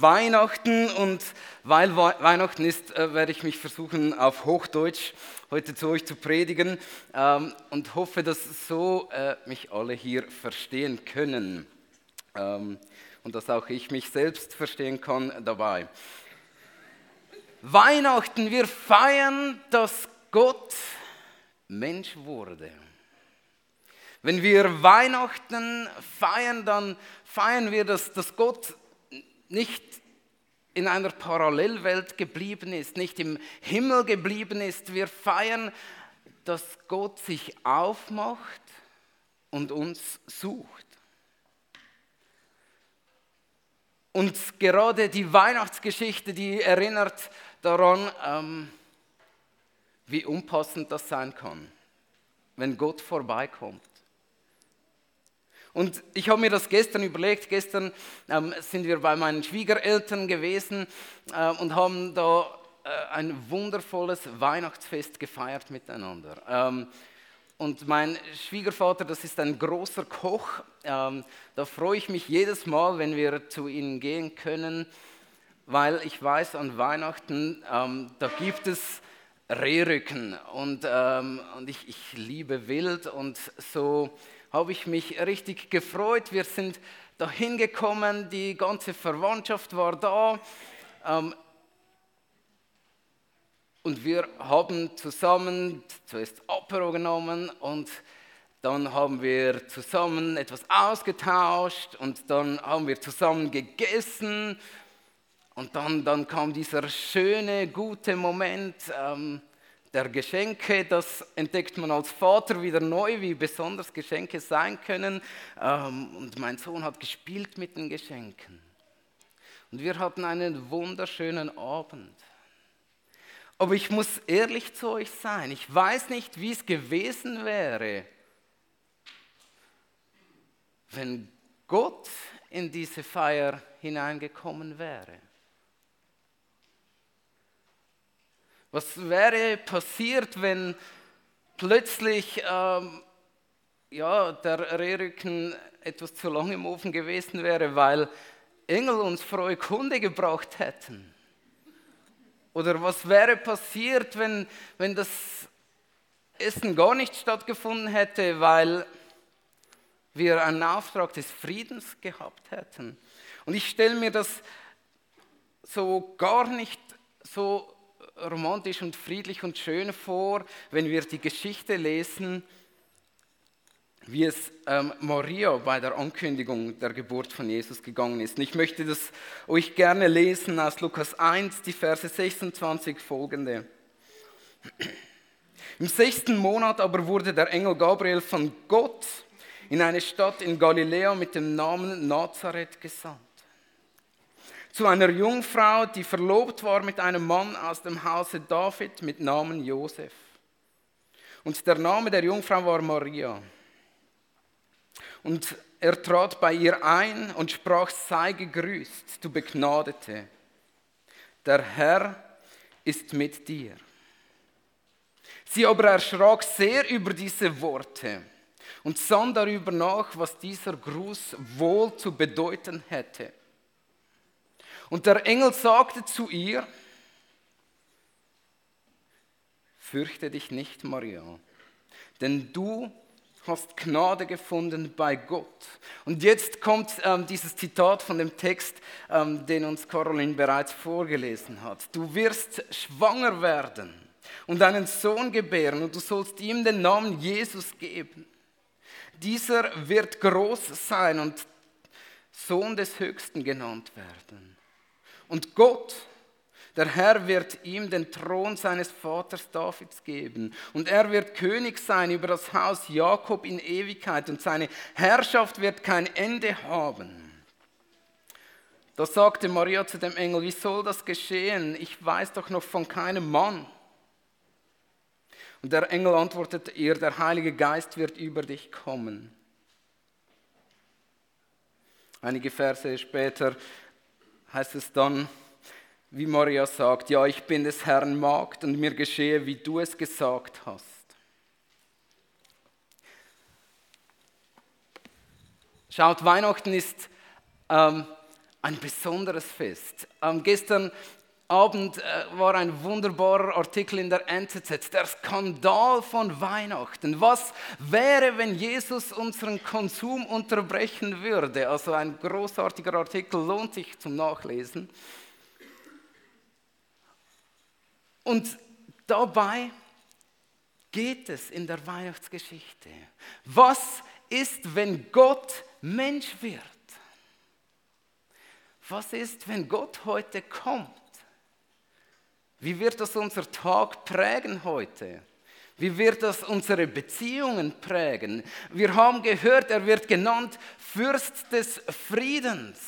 Weihnachten und weil Weihnachten ist, äh, werde ich mich versuchen, auf Hochdeutsch heute zu euch zu predigen ähm, und hoffe, dass so äh, mich alle hier verstehen können ähm, und dass auch ich mich selbst verstehen kann dabei. Weihnachten, wir feiern, dass Gott Mensch wurde. Wenn wir Weihnachten feiern, dann feiern wir, dass, dass Gott nicht in einer Parallelwelt geblieben ist, nicht im Himmel geblieben ist. Wir feiern, dass Gott sich aufmacht und uns sucht. Und gerade die Weihnachtsgeschichte, die erinnert daran, ähm, wie unpassend das sein kann, wenn Gott vorbeikommt. Und ich habe mir das gestern überlegt. Gestern ähm, sind wir bei meinen Schwiegereltern gewesen äh, und haben da äh, ein wundervolles Weihnachtsfest gefeiert miteinander. Ähm, und mein Schwiegervater, das ist ein großer Koch. Ähm, da freue ich mich jedes Mal, wenn wir zu ihnen gehen können, weil ich weiß, an Weihnachten, ähm, da gibt es Rehrücken und, ähm, und ich, ich liebe Wild und so habe ich mich richtig gefreut. Wir sind dahin gekommen, die ganze Verwandtschaft war da. Ähm, und wir haben zusammen zuerst Apero genommen und dann haben wir zusammen etwas ausgetauscht und dann haben wir zusammen gegessen. Und dann, dann kam dieser schöne, gute Moment, ähm, der Geschenke, das entdeckt man als Vater wieder neu, wie besonders Geschenke sein können. Ähm, und mein Sohn hat gespielt mit den Geschenken. Und wir hatten einen wunderschönen Abend. Aber ich muss ehrlich zu euch sein, ich weiß nicht, wie es gewesen wäre, wenn Gott in diese Feier hineingekommen wäre. Was wäre passiert, wenn plötzlich ähm, ja, der Rehrücken etwas zu lang im Ofen gewesen wäre, weil Engel uns frohe Kunde gebraucht hätten? Oder was wäre passiert, wenn, wenn das Essen gar nicht stattgefunden hätte, weil wir einen Auftrag des Friedens gehabt hätten? Und ich stelle mir das so gar nicht so romantisch und friedlich und schön vor, wenn wir die Geschichte lesen, wie es ähm, Maria bei der Ankündigung der Geburt von Jesus gegangen ist. Und ich möchte das euch gerne lesen aus Lukas 1, die Verse 26 folgende. Im sechsten Monat aber wurde der Engel Gabriel von Gott in eine Stadt in Galiläa mit dem Namen Nazareth gesandt zu einer Jungfrau, die verlobt war mit einem Mann aus dem Hause David mit Namen Josef. Und der Name der Jungfrau war Maria. Und er trat bei ihr ein und sprach, sei gegrüßt, du Begnadete. Der Herr ist mit dir. Sie aber erschrak sehr über diese Worte und sann darüber nach, was dieser Gruß wohl zu bedeuten hätte. Und der Engel sagte zu ihr, fürchte dich nicht, Maria, denn du hast Gnade gefunden bei Gott. Und jetzt kommt ähm, dieses Zitat von dem Text, ähm, den uns Caroline bereits vorgelesen hat. Du wirst schwanger werden und einen Sohn gebären und du sollst ihm den Namen Jesus geben. Dieser wird groß sein und Sohn des Höchsten genannt werden. Und Gott, der Herr wird ihm den Thron seines Vaters Davids geben. Und er wird König sein über das Haus Jakob in Ewigkeit. Und seine Herrschaft wird kein Ende haben. Da sagte Maria zu dem Engel, wie soll das geschehen? Ich weiß doch noch von keinem Mann. Und der Engel antwortete ihr, der Heilige Geist wird über dich kommen. Einige Verse später heißt es dann, wie Maria sagt, ja, ich bin des Herrn Magd und mir geschehe, wie du es gesagt hast. Schaut, Weihnachten ist ähm, ein besonderes Fest. Ähm, gestern Abend äh, war ein wunderbarer Artikel in der NZZ, der Skandal von Weihnachten. Was wäre, wenn Jesus unseren Konsum unterbrechen würde? Also ein großartiger Artikel, lohnt sich zum Nachlesen. Und dabei geht es in der Weihnachtsgeschichte. Was ist, wenn Gott Mensch wird? Was ist, wenn Gott heute kommt? Wie wird das unser Tag prägen heute? Wie wird das unsere Beziehungen prägen? Wir haben gehört, er wird genannt Fürst des Friedens.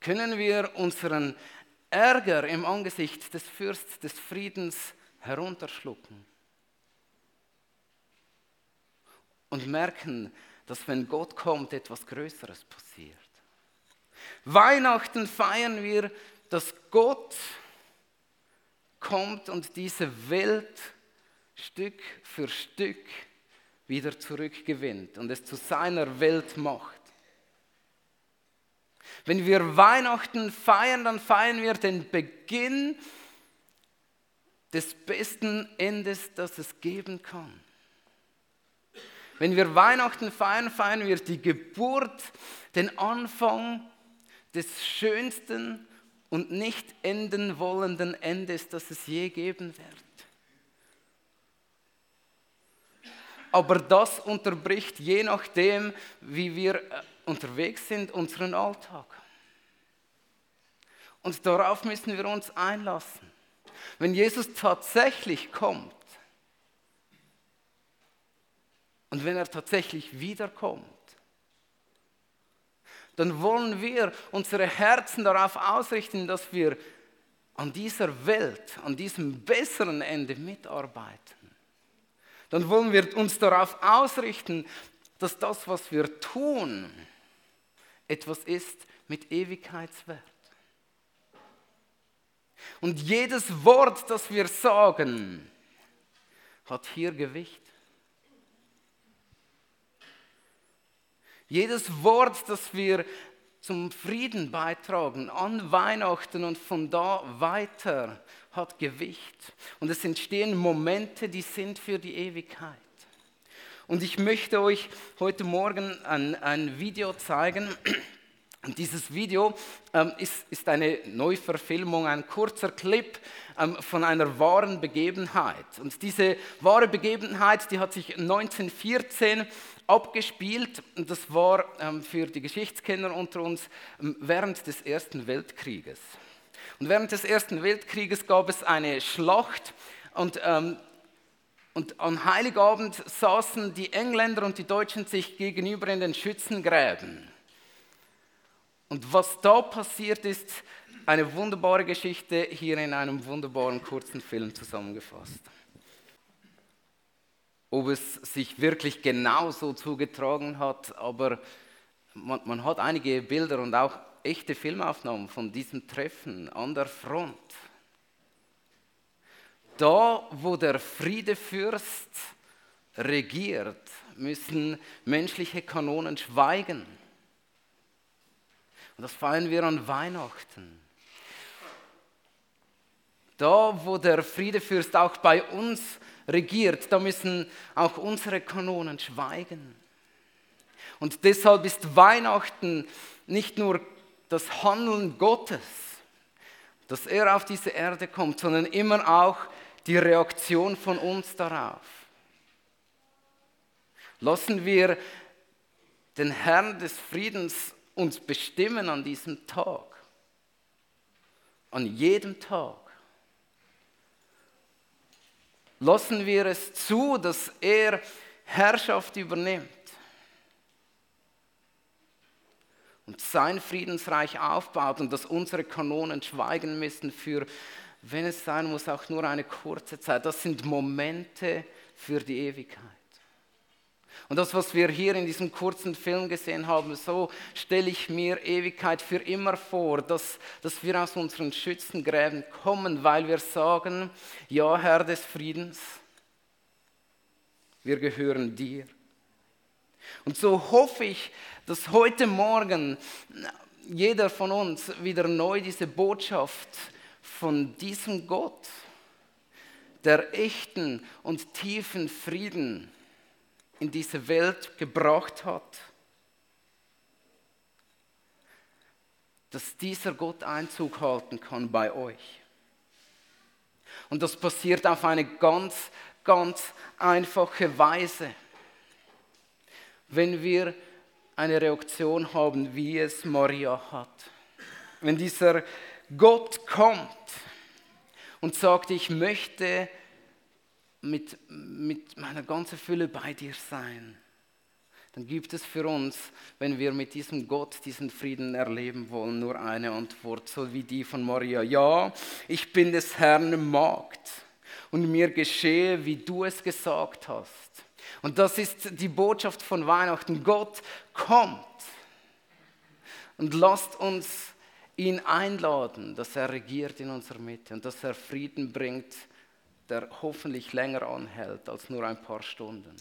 Können wir unseren Ärger im Angesicht des Fürsts des Friedens herunterschlucken und merken, dass wenn Gott kommt, etwas Größeres passiert. Weihnachten feiern wir dass Gott kommt und diese Welt Stück für Stück wieder zurückgewinnt und es zu seiner Welt macht. Wenn wir Weihnachten feiern, dann feiern wir den Beginn des besten Endes, das es geben kann. Wenn wir Weihnachten feiern, feiern wir die Geburt, den Anfang des schönsten und nicht enden wollenden Endes, das es je geben wird. Aber das unterbricht je nachdem, wie wir äh, unterwegs sind, unseren Alltag. Und darauf müssen wir uns einlassen. Wenn Jesus tatsächlich kommt und wenn er tatsächlich wiederkommt, dann wollen wir unsere Herzen darauf ausrichten, dass wir an dieser Welt, an diesem besseren Ende mitarbeiten. Dann wollen wir uns darauf ausrichten, dass das, was wir tun, etwas ist mit Ewigkeitswert. Und jedes Wort, das wir sagen, hat hier Gewicht. Jedes Wort, das wir zum Frieden beitragen an Weihnachten und von da weiter hat Gewicht. Und es entstehen Momente, die sind für die Ewigkeit. Und ich möchte euch heute Morgen ein, ein Video zeigen. Und dieses Video ähm, ist, ist, eine Neuverfilmung, ein kurzer Clip ähm, von einer wahren Begebenheit. Und diese wahre Begebenheit, die hat sich 1914 abgespielt. Das war ähm, für die Geschichtskenner unter uns ähm, während des Ersten Weltkrieges. Und während des Ersten Weltkrieges gab es eine Schlacht und, ähm, und an Heiligabend saßen die Engländer und die Deutschen sich gegenüber in den Schützengräben. Und was da passiert ist, eine wunderbare Geschichte hier in einem wunderbaren kurzen Film zusammengefasst. Ob es sich wirklich genauso zugetragen hat, aber man, man hat einige Bilder und auch echte Filmaufnahmen von diesem Treffen an der Front. Da, wo der Friedefürst regiert, müssen menschliche Kanonen schweigen. Und das feiern wir an Weihnachten. Da, wo der Friedefürst auch bei uns regiert, da müssen auch unsere Kanonen schweigen. Und deshalb ist Weihnachten nicht nur das Handeln Gottes, dass er auf diese Erde kommt, sondern immer auch die Reaktion von uns darauf. Lassen wir den Herrn des Friedens uns bestimmen an diesem Tag, an jedem Tag. Lassen wir es zu, dass er Herrschaft übernimmt und sein Friedensreich aufbaut und dass unsere Kanonen schweigen müssen für, wenn es sein muss, auch nur eine kurze Zeit. Das sind Momente für die Ewigkeit. Und das, was wir hier in diesem kurzen Film gesehen haben, so stelle ich mir Ewigkeit für immer vor, dass, dass wir aus unseren Schützengräben kommen, weil wir sagen, ja Herr des Friedens, wir gehören dir. Und so hoffe ich, dass heute Morgen jeder von uns wieder neu diese Botschaft von diesem Gott, der echten und tiefen Frieden in diese Welt gebracht hat, dass dieser Gott Einzug halten kann bei euch. Und das passiert auf eine ganz, ganz einfache Weise. Wenn wir eine Reaktion haben, wie es Maria hat. Wenn dieser Gott kommt und sagt, ich möchte mit, mit meiner ganzen Fülle bei dir sein, dann gibt es für uns, wenn wir mit diesem Gott diesen Frieden erleben wollen, nur eine Antwort, so wie die von Maria. Ja, ich bin des Herrn Magd und mir geschehe, wie du es gesagt hast. Und das ist die Botschaft von Weihnachten. Gott kommt und lasst uns ihn einladen, dass er regiert in unserer Mitte und dass er Frieden bringt, der hoffentlich länger anhält als nur ein paar Stunden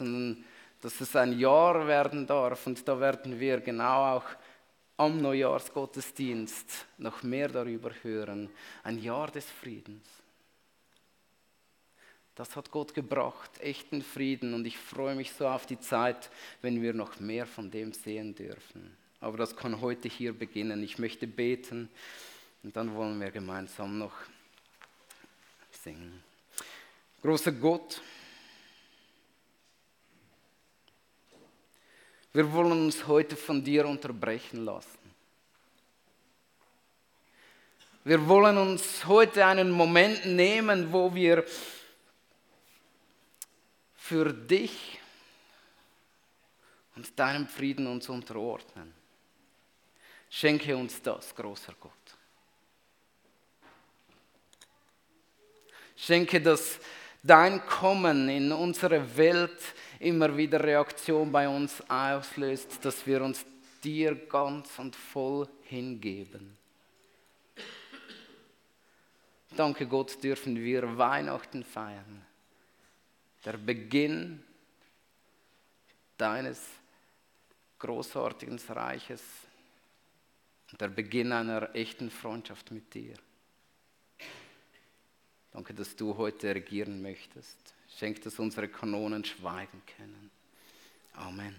sondern dass es ein Jahr werden darf und da werden wir genau auch am Neujahrsgottesdienst noch mehr darüber hören. Ein Jahr des Friedens. Das hat Gott gebracht, echten Frieden und ich freue mich so auf die Zeit, wenn wir noch mehr von dem sehen dürfen. Aber das kann heute hier beginnen. Ich möchte beten und dann wollen wir gemeinsam noch singen. Großer Gott, Wir wollen uns heute von dir unterbrechen lassen. Wir wollen uns heute einen Moment nehmen, wo wir für dich und deinem Frieden uns unterordnen. Schenke uns das, großer Gott. Schenke, dass dein Kommen in unsere Welt immer wieder Reaktion bei uns auslöst, dass wir uns dir ganz und voll hingeben. Danke Gott, dürfen wir Weihnachten feiern. Der Beginn deines großartigen Reiches der Beginn einer echten Freundschaft mit dir. Danke, dass du heute regieren möchtest. Schenk, dass unsere Kanonen schweigen können. Amen.